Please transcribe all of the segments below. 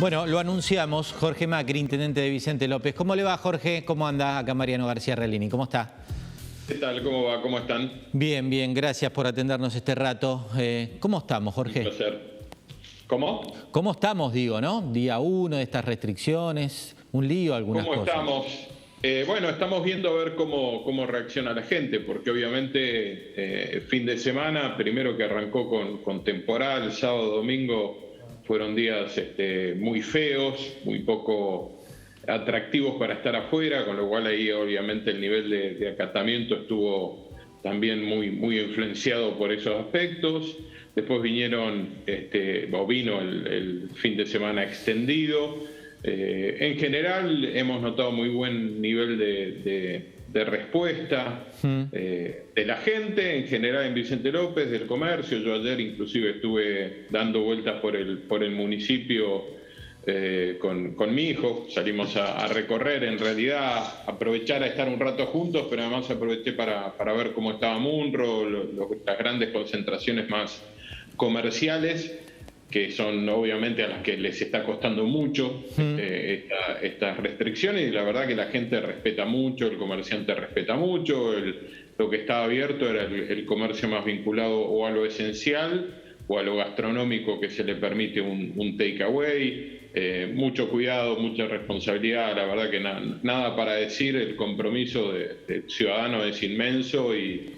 Bueno, lo anunciamos, Jorge Macri, intendente de Vicente López. ¿Cómo le va, Jorge? ¿Cómo anda acá Mariano García Relini? ¿Cómo está? ¿Qué tal? ¿Cómo va? ¿Cómo están? Bien, bien, gracias por atendernos este rato. Eh, ¿Cómo estamos, Jorge? Un placer. ¿Cómo? ¿Cómo estamos, digo, no? Día uno de estas restricciones, un lío, algunas ¿Cómo cosas. estamos? Eh, bueno, estamos viendo a ver cómo, cómo reacciona la gente, porque obviamente eh, fin de semana, primero que arrancó con, con temporal, sábado, domingo, fueron días este, muy feos, muy poco atractivos para estar afuera, con lo cual ahí obviamente el nivel de, acatamiento estuvo también muy, muy influenciado por esos aspectos. Después vinieron, este, o vino el, fin de semana extendido. Eh, en general hemos notado muy buen nivel de de respuesta hmm. eh, de la gente, en general en Vicente López, del comercio. Yo ayer inclusive estuve dando vueltas por el, por el municipio eh, con, mi hijo, salimos a, recorrer, en realidad aprovechar a estar un rato juntos, pero además aproveché para, para ver cómo estaba Munro, las grandes concentraciones más comerciales que son obviamente a las que les está costando mucho este, estas restricciones y la verdad que la gente respeta mucho, el comerciante respeta mucho, lo que estaba abierto era el, comercio más vinculado o a lo esencial o a lo gastronómico que se le permite un, un takeaway. Eh, mucho cuidado, mucha responsabilidad, la verdad que nada para decir, el compromiso de, de ciudadano es inmenso y,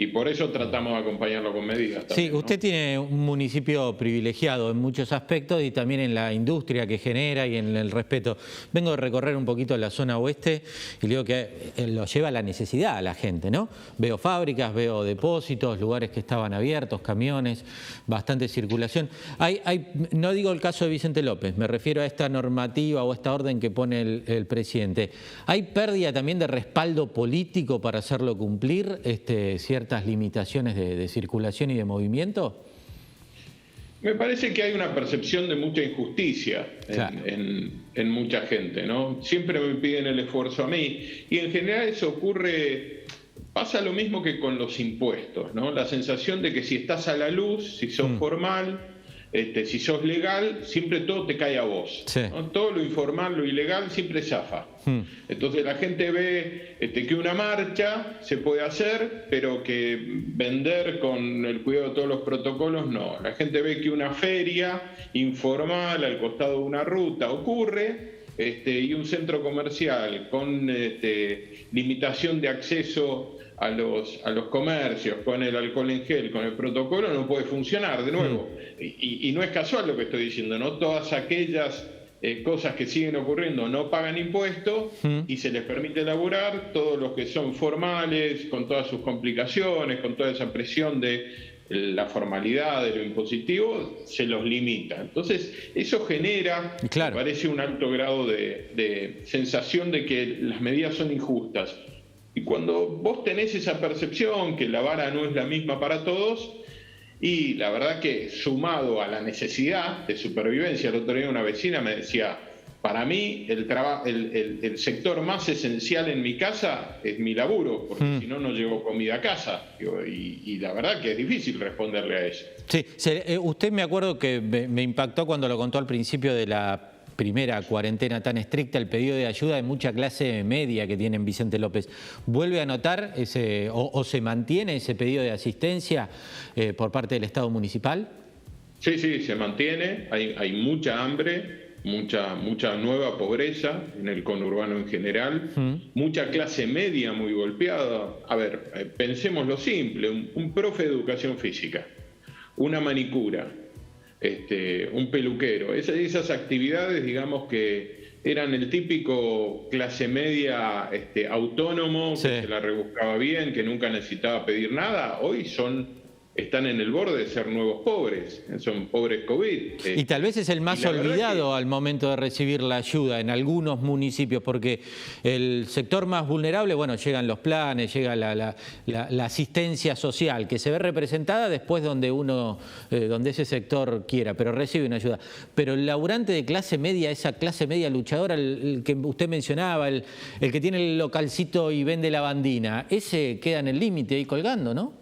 y por eso tratamos de acompañarlo con medidas. sí, usted tiene un municipio privilegiado en muchos aspectos y también en la industria que genera y en el respeto. Vengo de recorrer un poquito la zona oeste y digo que eh, lo lleva la necesidad a la gente, ¿no? Veo fábricas, veo depósitos, lugares que estaban abiertos, camiones, bastante circulación. Hay, hay, no digo el caso de Vicente López, me refiero a esta normativa o esta orden que pone el, presidente. ¿Hay pérdida también de respaldo político para hacerlo cumplir este, cierta limitaciones de, circulación y de movimiento? Me parece que hay una percepción de mucha injusticia en, mucha gente, ¿no? Siempre me piden el esfuerzo a mí y en general eso ocurre, pasa lo mismo que con los impuestos, ¿no? La sensación de que si estás a la luz, si sos mm. formal, este, si sos legal, siempre todo te cae a vos. Todo lo informal, lo ilegal, siempre zafa. Hmm. Entonces la gente ve este, que una marcha se puede hacer, pero que vender con el cuidado de todos los protocolos no. La gente ve que una feria informal al costado de una ruta ocurre este, y un centro comercial con limitación de acceso a los, a los comercios con el alcohol en gel, con el protocolo, no puede funcionar de nuevo. Mm. Y, no es casual lo que estoy diciendo, ¿no? Todas aquellas eh, cosas que siguen ocurriendo no pagan impuestos mm. y se les permite elaborar, todos los que son formales, con todas sus complicaciones, con toda esa presión de la formalidad de lo impositivo, se los limita. Entonces, eso genera, me parece, un alto grado de, de sensación de que las medidas son injustas. Y cuando vos tenés esa percepción que la vara no es la misma para todos, y la verdad que sumado a la necesidad de supervivencia, el otro día una vecina me decía, para mí el, el, el, sector más esencial en mi casa es mi laburo, porque hmm. si no, no llevo comida a casa. Y, la verdad que es difícil responderle a eso. Sí, eh, usted me acuerdo que me impactó cuando lo contó al principio de la primera cuarentena tan estricta, el pedido de ayuda de mucha clase media que tiene Vicente López. ¿Vuelve a notar ese, o, se mantiene ese pedido de asistencia eh, por parte del Estado municipal? Sí, sí, se mantiene. Hay, mucha hambre, mucha, mucha nueva pobreza en el conurbano en general, mucha clase media muy golpeada. A ver, eh, pensemos lo simple, un profe de educación física, una manicura, este, un peluquero. esas actividades, digamos que eran el típico clase media este, autónomo, que se la rebuscaba bien, que nunca necesitaba pedir nada, hoy son están en el borde de ser nuevos pobres, son pobres COVID. Y tal vez es el más olvidado al momento de recibir la ayuda en algunos municipios, porque el sector más vulnerable, bueno, llegan los planes, llega la, asistencia social, que se ve representada después donde uno, eh, donde ese sector quiera, pero recibe una ayuda. Pero el laburante de clase media, esa clase media luchadora, el, que usted mencionaba, el, el que tiene el localcito y vende la bandina, ese queda en el límite ahí colgando, ¿no?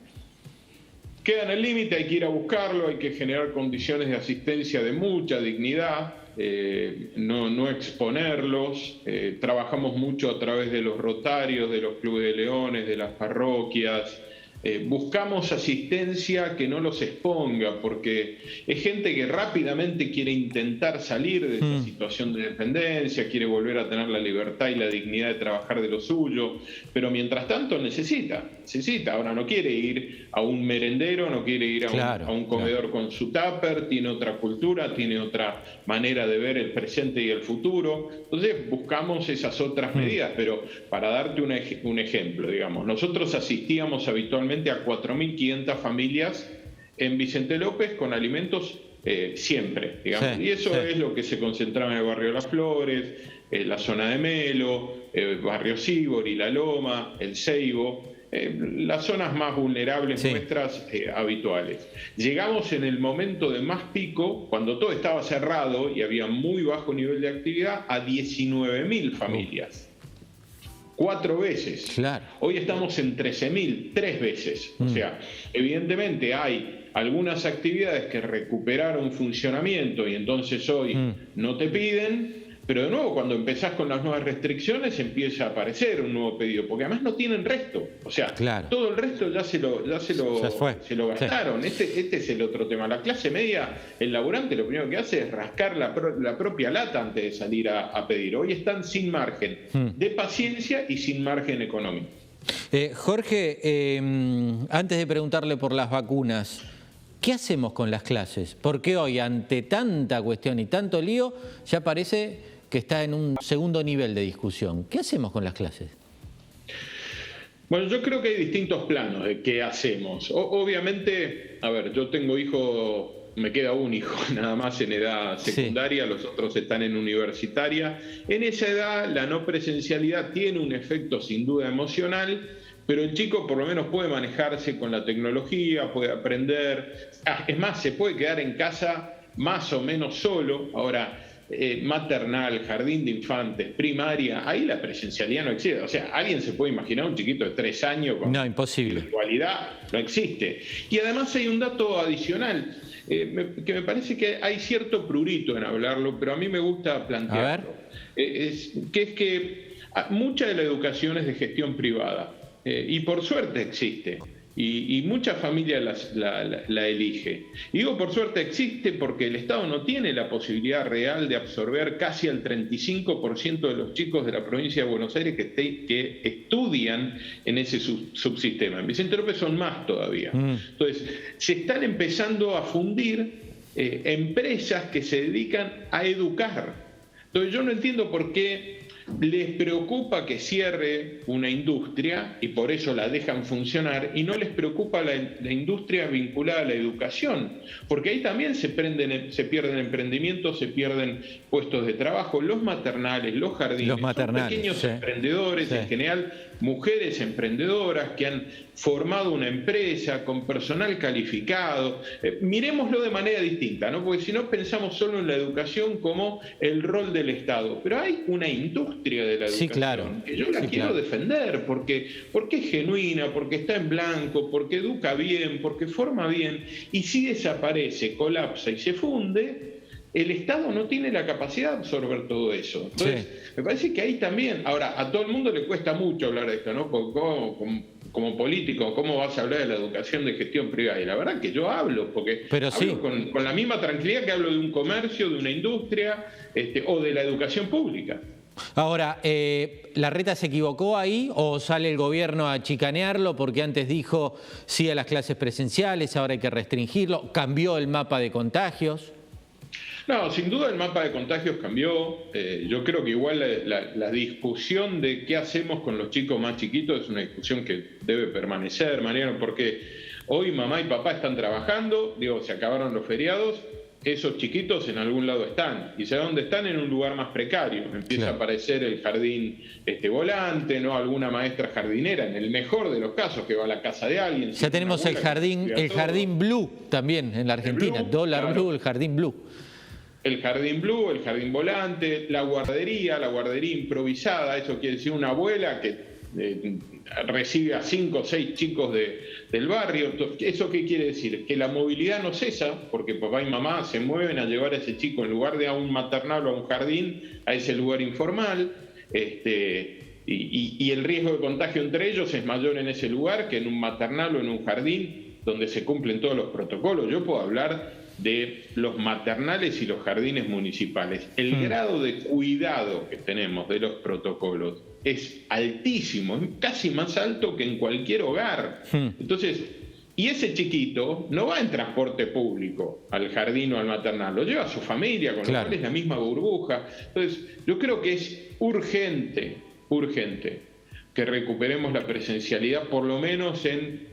Queda en el límite, hay que ir a buscarlo, hay que generar condiciones de asistencia de mucha dignidad. eh, no, exponerlos. Eh, trabajamos mucho a través de los rotarios, de los clubes de leones, de las parroquias, eh, buscamos asistencia que no los exponga, porque es gente que rápidamente quiere intentar salir de esta mm. situación de dependencia, quiere volver a tener la libertad y la dignidad de trabajar de lo suyo, pero mientras tanto necesita, necesita. Ahora no quiere ir a un merendero, no quiere ir a, un, comedor con su tupper, tiene otra cultura, tiene otra manera de ver el presente y el futuro. Entonces buscamos esas otras mm. medidas, pero para darte un, un ejemplo, digamos, nosotros asistíamos habitualmente a 4.500 familias en Vicente López con alimentos eh, siempre, digamos. y eso es lo que se concentraba en el barrio Las Flores, en la zona de Melo, el barrio y La Loma, el Ceibo, eh, las zonas más vulnerables nuestras eh, habituales. Llegamos en el momento de más pico, cuando todo estaba cerrado y había muy bajo nivel de actividad, a 19.000 familias cuatro veces. Hoy estamos en 13.000, tres veces. O mm. sea, evidentemente hay algunas actividades que recuperaron funcionamiento y entonces hoy mm. no te piden, pero de nuevo, cuando empezás con las nuevas restricciones, empieza a aparecer un nuevo pedido, porque además no tienen resto. O sea, todo el resto ya se lo, ya se lo, se, lo gastaron. Este, este es el otro tema. La clase media, el laburante, lo primero que hace es rascar la, propia lata antes de salir a, pedir. Hoy están sin margen hmm. de paciencia y sin margen económico. Eh, Jorge, em, antes de preguntarle por las vacunas, ¿Qué hacemos con las clases? Porque hoy, ante tanta cuestión y tanto lío, ya parece que está en un segundo nivel de discusión. ¿Qué hacemos con las clases? Bueno, yo creo que hay distintos planos de qué hacemos. obviamente, a ver, yo tengo hijo, me queda un hijo nada más en edad secundaria, los otros están en universitaria. En esa edad la no presencialidad tiene un efecto sin duda emocional, pero el chico por lo menos puede manejarse con la tecnología, puede aprender. Ah, es más, se puede quedar en casa más o menos solo. Ahora, eh, maternal, jardín de infantes, primaria, ahí la presencialidad no existe. O sea, alguien se puede imaginar un chiquito de tres años con no, imposible. virtualidad, no existe. Y además hay un dato adicional, eh, que me parece que hay cierto prurito en hablarlo, pero a mí me gusta plantearlo. Eh, es, que es que mucha de la educación es de gestión privada, y por suerte existe y, mucha familia la, elige. Y digo, por suerte existe porque el Estado no tiene la posibilidad real de absorber casi al 35% de los chicos de la provincia de Buenos Aires que, que estudian en ese subsistema. En Vicente López son más todavía. Mm. Entonces, se están empezando a fundir eh, empresas que se dedican a educar. Entonces, yo no entiendo por qué les preocupa que cierre una industria y por eso la dejan funcionar y no les preocupa la, industria vinculada a la educación, porque ahí también se, prenden, se pierden emprendimientos, se pierden puestos de trabajo, los maternales, los jardines, los maternales, pequeños emprendedores en general mujeres emprendedoras que han formado una empresa con personal calificado. Eh, miremoslo de manera distinta, ¿no? porque si no pensamos solo en la educación como el rol del Estado, pero hay una industria de la educación claro. que yo la quiero defender porque, porque es genuina, porque está en blanco, porque educa bien, porque forma bien, y si desaparece, colapsa y se funde, el Estado no tiene la capacidad de absorber todo eso. Entonces, me parece que ahí también, ahora, a todo el mundo le cuesta mucho hablar de esto, ¿no? como, político, ¿cómo vas a hablar de la educación de gestión privada? Y la verdad que yo hablo, porque Pero hablo con, la misma tranquilidad que hablo de un comercio, de una industria este, o de la educación pública. Ahora, eh, ¿la reta se equivocó ahí o sale el gobierno a chicanearlo porque antes dijo sí a las clases presenciales, ahora hay que restringirlo, cambió el mapa de contagios? No, sin duda el mapa de contagios cambió. Eh, yo creo que igual la, discusión de qué hacemos con los chicos más chiquitos es una discusión que debe permanecer, Mariano, porque hoy mamá y papá están trabajando, digo, se acabaron los feriados, esos chiquitos en algún lado están. ¿Y sabe dónde están? En un lugar más precario. Empieza a aparecer el jardín este, volante, ¿no? Alguna maestra jardinera, en el mejor de los casos, que va a la casa de alguien. Ya tenemos el jardín, el jardín blue también en la Argentina, dólar blue, el jardín blue el jardín blue, el jardín volante, la guardería, la guardería improvisada, eso quiere decir una abuela que recibe a cinco o seis chicos del barrio. ¿Eso qué quiere decir? Que la movilidad no cesa, porque papá y mamá se mueven a llevar a ese chico en lugar de a un maternal o a un jardín, a ese lugar informal. Este, y, el riesgo de contagio entre ellos es mayor en ese lugar que en un maternal o en un jardín donde se cumplen todos los protocolos. Yo puedo hablar de los maternales y los jardines municipales. El hmm. grado de cuidado que tenemos de los protocolos es altísimo, casi más alto que en cualquier hogar. Hmm. Entonces, y ese chiquito no va en transporte público al jardín o al maternal, lo lleva a su familia, con lo cual es la misma burbuja. Entonces, yo creo que es urgente urgente que recuperemos la presencialidad, por lo menos en,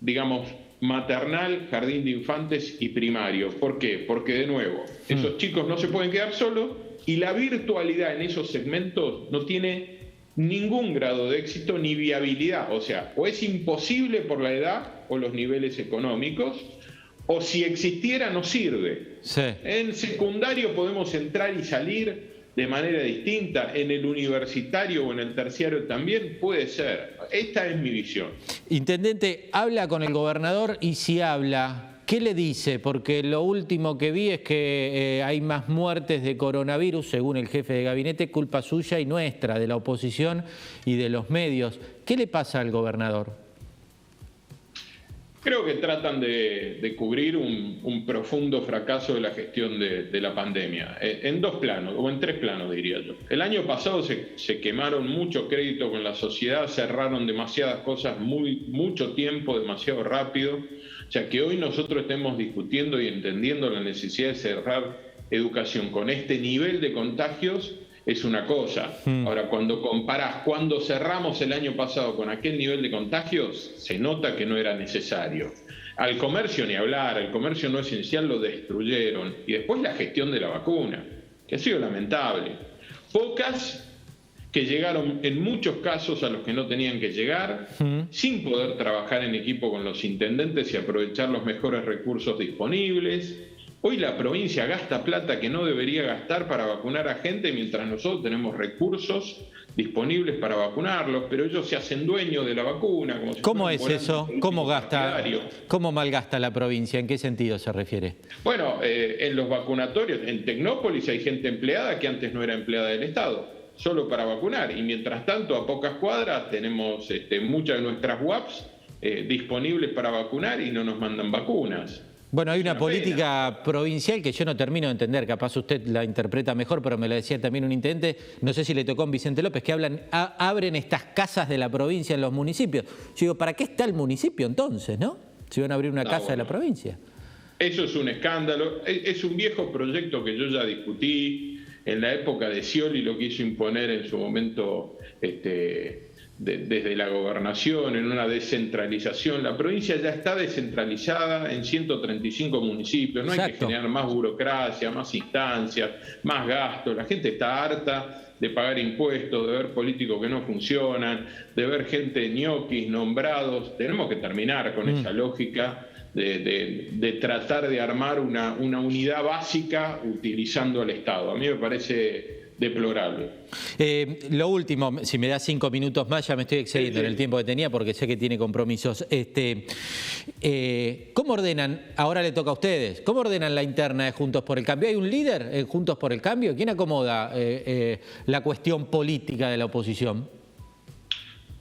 digamos, maternal, jardín de infantes y primario. ¿Por qué? Porque, de nuevo, mm. esos chicos no se pueden quedar solos y la virtualidad en esos segmentos no tiene ningún grado de éxito ni viabilidad. O sea, o es imposible por la edad o los niveles económicos, o si existiera no sirve. En secundario podemos entrar y salir de manera distinta, en el universitario o en el terciario también puede ser. Esta es mi visión. Intendente, habla con el gobernador y si habla, ¿qué le dice? Porque lo último que vi es que eh, hay más muertes de coronavirus, según el jefe de gabinete, culpa suya y nuestra, de la oposición y de los medios. ¿Qué le pasa al gobernador? Creo que tratan de, cubrir un, profundo fracaso de la gestión de, la pandemia, eh, en dos planos, o en tres planos diría yo. El año pasado se, quemaron mucho crédito con la sociedad, cerraron demasiadas cosas muy, mucho tiempo, demasiado rápido. O sea, que hoy nosotros estemos discutiendo y entendiendo la necesidad de cerrar educación con este nivel de contagios es una cosa. Hmm. Ahora, cuando comparás cuando cerramos el año pasado con aquel nivel de contagios, se nota que no era necesario. Al comercio ni hablar, el comercio no esencial lo destruyeron. Y después la gestión de la vacuna, que ha sido lamentable. Pocas que llegaron en muchos casos a los que no tenían que llegar, hmm. sin poder trabajar en equipo con los intendentes y aprovechar los mejores recursos disponibles Hoy la provincia gasta plata que no debería gastar para vacunar a gente mientras nosotros tenemos recursos disponibles para vacunarlos, pero ellos se hacen dueños de la vacuna. ¿Cómo es eso? ¿Cómo gasta? ¿Cómo malgasta la provincia? ¿En qué sentido se refiere? Bueno, eh, en los vacunatorios, en Tecnópolis hay gente empleada que antes no era empleada del Estado, solo para vacunar. Y mientras tanto, a pocas cuadras tenemos este, muchas de nuestras WAPs eh, disponibles para vacunar y no nos mandan vacunas. Bueno, hay una, política provincial que yo no termino de entender, capaz usted la interpreta mejor, pero me la decía también un intendente, no sé si le tocó a Vicente López, que hablan, abren estas casas de la provincia en los municipios. Yo digo, ¿para qué está el municipio entonces, no? Si van a abrir una casa de la provincia. Eso es un escándalo, es un viejo proyecto que yo ya discutí en la época de Scioli, lo quiso imponer en su momento este, desde la gobernación, en una descentralización. La provincia ya está descentralizada en 135 municipios, no hay que generar más burocracia, más instancias, más gastos. La gente está harta de pagar impuestos, de ver políticos que no funcionan, de ver gente ñoquis nombrados. Tenemos que terminar con mm. esa lógica. De, tratar de armar una, una unidad básica utilizando al Estado. A mí me parece deplorable. Eh, lo último, si me da cinco minutos más, ya me estoy excediendo en el tiempo que tenía porque sé que tiene compromisos. Este, eh, ¿Cómo ordenan, ahora le toca a ustedes, cómo ordenan la interna de Juntos por el Cambio? ¿Hay un líder en Juntos por el Cambio? ¿Quién acomoda eh, la cuestión política de la oposición?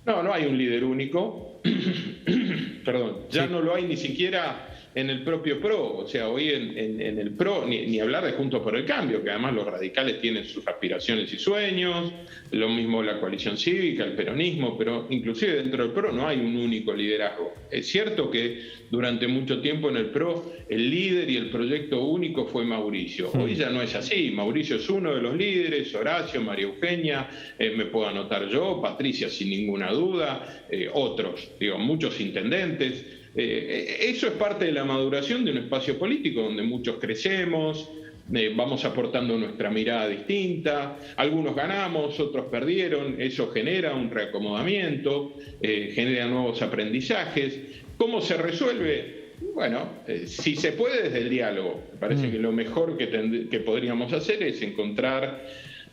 No, no hay un líder único. Perdón, ya no lo hay ni siquiera en el propio PRO. O sea, hoy en, el PRO, ni, hablar de Juntos por el Cambio, que además los radicales tienen sus aspiraciones y sueños, lo mismo la coalición cívica, el peronismo, pero inclusive dentro del PRO no hay un único liderazgo. Es cierto que durante mucho tiempo en el PRO el líder y el proyecto único fue Mauricio. Hoy ya no es así. Mauricio es uno de los líderes, Horacio, María Eugenia, eh, me puedo anotar yo, Patricia sin ninguna duda, eh, otros, digo, muchos intendentes. Eh, eso es parte de la maduración de un espacio político donde muchos crecemos, eh, vamos aportando nuestra mirada distinta, algunos ganamos, otros perdieron, eso genera un reacomodamiento, eh, genera nuevos aprendizajes. ¿Cómo se resuelve? Bueno, si se puede desde el diálogo. Me parece mm. que lo mejor que, que podríamos hacer es encontrar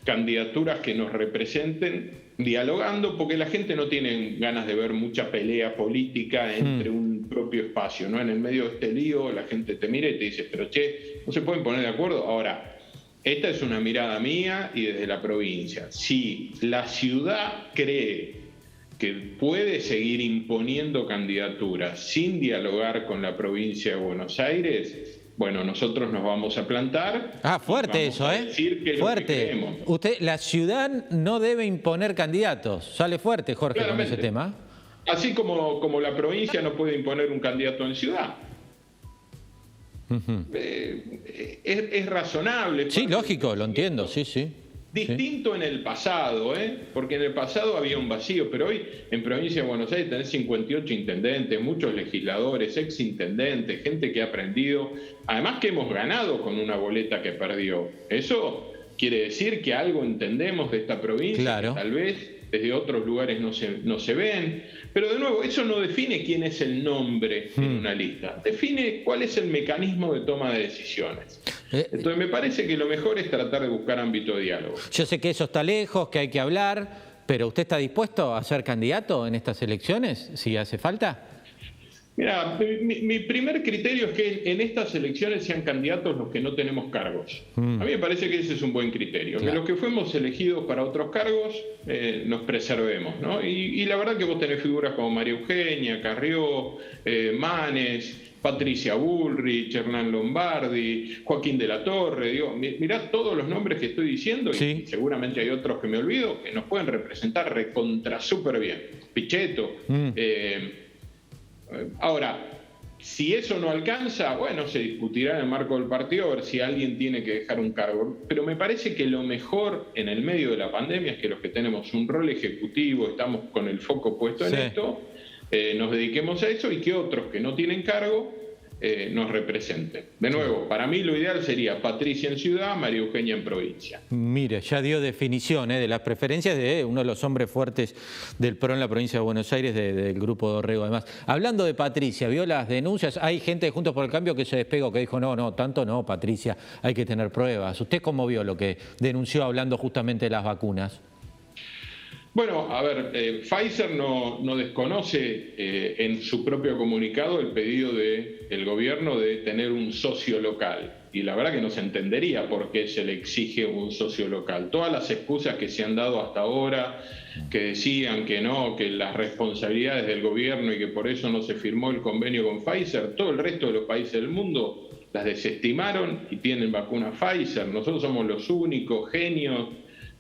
candidaturas que nos representen dialogando porque la gente no tiene ganas de ver mucha pelea política entre hmm. un propio espacio, ¿no? En el medio de este lío la gente te mira y te dice, pero che, no se pueden poner de acuerdo. Ahora, esta es una mirada mía y desde la provincia. Si la ciudad cree que puede seguir imponiendo candidaturas sin dialogar con la provincia de Buenos Aires, bueno, nosotros nos vamos a plantar. Ah, fuerte eso, ¿eh? fuerte. Usted, la ciudad no debe imponer candidatos. Sale fuerte, Jorge, con ese tema. Así como, como la provincia no puede imponer un candidato en ciudad. Eh, es, razonable. Sí, lógico, lo entiendo, sí, sí. Distinto en el pasado, ¿eh? porque en el pasado había un vacío, pero hoy en provincia de Buenos Aires tenés 58 intendentes, muchos legisladores, ex intendentes, gente que ha aprendido, además que hemos ganado con una boleta que perdió. Eso quiere decir que algo entendemos de esta provincia, tal vez desde otros lugares no se, no se ven. Pero de nuevo, eso no define quién es el nombre en hmm. una lista, define cuál es el mecanismo de toma de decisiones. Eh, Entonces me parece que lo mejor es tratar de buscar ámbito de diálogo. Yo sé que eso está lejos, que hay que hablar, pero ¿usted está dispuesto a ser candidato en estas elecciones si hace falta? Mira, mi, primer criterio es que en estas elecciones sean candidatos los que no tenemos cargos. Mm. A mí me parece que ese es un buen criterio. Que los que fuimos elegidos para otros cargos eh, nos preservemos. ¿no? Y, la verdad que vos tenés figuras como María Eugenia, Carrió, eh, Manes, Patricia Bullrich, Hernán Lombardi, Joaquín de la Torre. Digo, mirá todos los nombres que estoy diciendo y seguramente hay otros que me olvido que nos pueden representar recontra súper bien. Pichetto. Mm. Eh, Ahora, si eso no alcanza, bueno, se discutirá en el marco del partido a ver si alguien tiene que dejar un cargo. Pero me parece que lo mejor en el medio de la pandemia es que los que tenemos un rol ejecutivo, estamos con el foco puesto en esto, eh, nos dediquemos a eso y que otros que no tienen cargo eh, nos represente. De nuevo, para mí lo ideal sería Patricia en ciudad, María Eugenia en provincia. Mire, ya dio definición eh, de las preferencias de uno de los hombres fuertes del PRO en la provincia de Buenos Aires, del grupo Dorrego además. Hablando de Patricia, ¿vio las denuncias? Hay gente de Juntos por el Cambio que se despegó, que dijo, no, no, tanto no, Patricia, hay que tener pruebas. ¿Usted cómo vio lo que denunció hablando justamente de las vacunas? Bueno, a ver, eh, Pfizer no, desconoce eh, en su propio comunicado el pedido del gobierno de tener un socio local. Y la verdad que no se entendería por qué se le exige un socio local. Todas las excusas que se han dado hasta ahora, que decían que no, que las responsabilidades del gobierno y que por eso no se firmó el convenio con Pfizer, todo el resto de los países del mundo las desestimaron y tienen vacuna Pfizer. Nosotros somos los únicos genios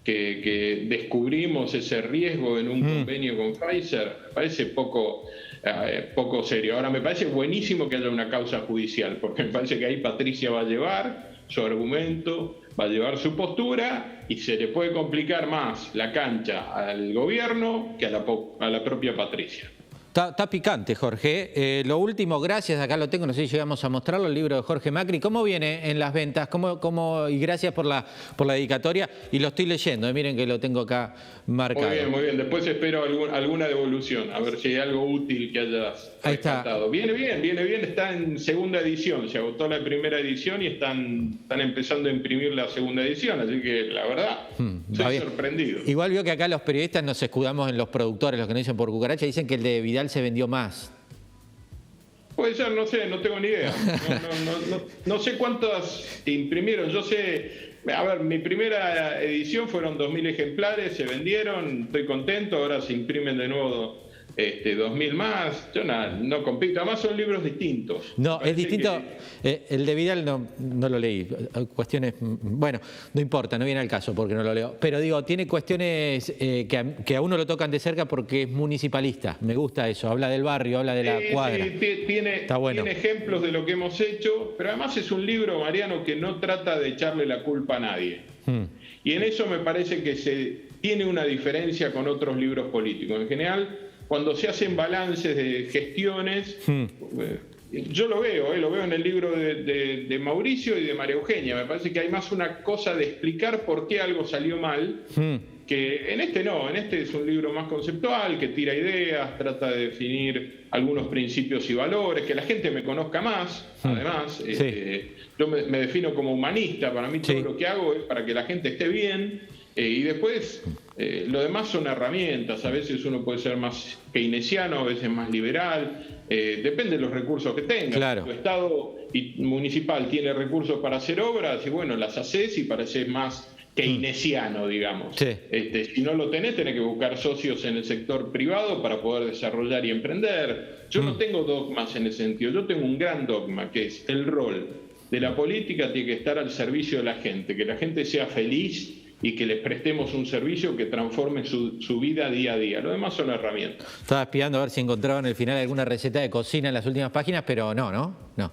que, descubrimos ese riesgo en un mm. convenio con Pfizer, parece poco, eh, poco serio. Ahora, me parece buenísimo que haya una causa judicial, porque me parece que ahí Patricia va a llevar su argumento, va a llevar su postura y se le puede complicar más la cancha al gobierno que a la, a la propia Patricia. Está, picante, Jorge. Eh, lo último, gracias, acá lo tengo, no sé si llegamos a mostrarlo, el libro de Jorge Macri. ¿Cómo viene en las ventas? ¿Cómo, cómo, y gracias por la, por la dedicatoria. Y lo estoy leyendo, eh, miren que lo tengo acá marcado. Muy bien, muy bien. Después espero alguna devolución, a ver si hay algo útil que hayas Ahí está. Viene bien, viene bien, está en segunda edición. Se agotó la primera edición y están, están empezando a imprimir la segunda edición. Así que la verdad, hmm, estoy sorprendido. Igual veo que acá los periodistas nos escudamos en los productores, los que nos dicen por cucaracha, dicen que el de Vidal se vendió más. Puede ser, no sé, no tengo ni idea. No, sé cuántas imprimieron. Yo sé, a ver, mi primera edición fueron 2.000 ejemplares, se vendieron, estoy contento, ahora se imprimen de nuevo este, 2000 más, yo no compito, además son libros distintos. No, es distinto, eh, el de Vidal no, no lo leí, cuestiones, bueno, no importa, no viene al caso porque no lo leo, pero digo, tiene cuestiones eh, que, a, uno lo tocan de cerca porque es municipalista, me gusta eso, habla del barrio, habla de la cuadra. tiene, Está bueno. tiene ejemplos de lo que hemos hecho, pero además es un libro, Mariano, que no trata de echarle la culpa a nadie. Hmm. Y en eso me parece que se tiene una diferencia con otros libros políticos. En general, cuando se hacen balances de gestiones, hmm. eh, yo lo veo, eh, lo veo en el libro de, Mauricio y de María Eugenia, me parece que hay más una cosa de explicar por qué algo salió mal, hmm. que en este no, en este es un libro más conceptual, que tira ideas, trata de definir algunos principios y valores, que la gente me conozca más, hmm. además, eh, yo me, defino como humanista, para mí todo lo que hago es para que la gente esté bien, y después Eh, lo demás son herramientas, a veces uno puede ser más keynesiano, a veces más liberal, eh, depende de los recursos que tenga. Claro. Tu Estado municipal tiene recursos para hacer obras y bueno, las haces y pareces más keynesiano, digamos. Este, si no lo tenés, tenés que buscar socios en el sector privado para poder desarrollar y emprender. Yo no mm. tengo dogmas en ese sentido, yo tengo un gran dogma, que es el rol de la política tiene que estar al servicio de la gente, que la gente sea feliz y que les prestemos un servicio que transforme su, vida día a día. Lo demás son herramientas. Estaba espiando a ver si encontraba en el final alguna receta de cocina en las últimas páginas, pero no, ¿no? No.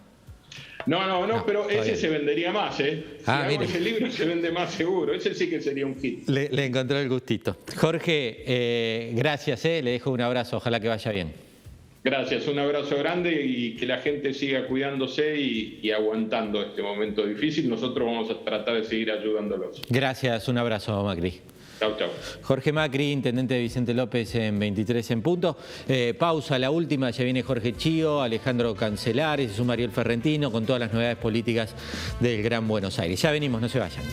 No, no, no, pero ese se vendería más, ¿eh? Si ah, hago ese libro se vende más seguro, ese sí que sería un hit. Le, encontró el gustito. Jorge, eh, gracias, ¿eh? le dejo un abrazo, ojalá que vaya bien. Gracias, un abrazo grande y que la gente siga cuidándose y, aguantando este momento difícil. Nosotros vamos a tratar de seguir ayudándolos. Gracias, un abrazo, Macri. Chau, chau. Jorge Macri, intendente de Vicente López en 23 en punto. Eh, pausa, la última, ya viene Jorge Chío, Alejandro Cancelares, es un Mariel Ferrentino con todas las novedades políticas del Gran Buenos Aires. Ya venimos, no se vayan.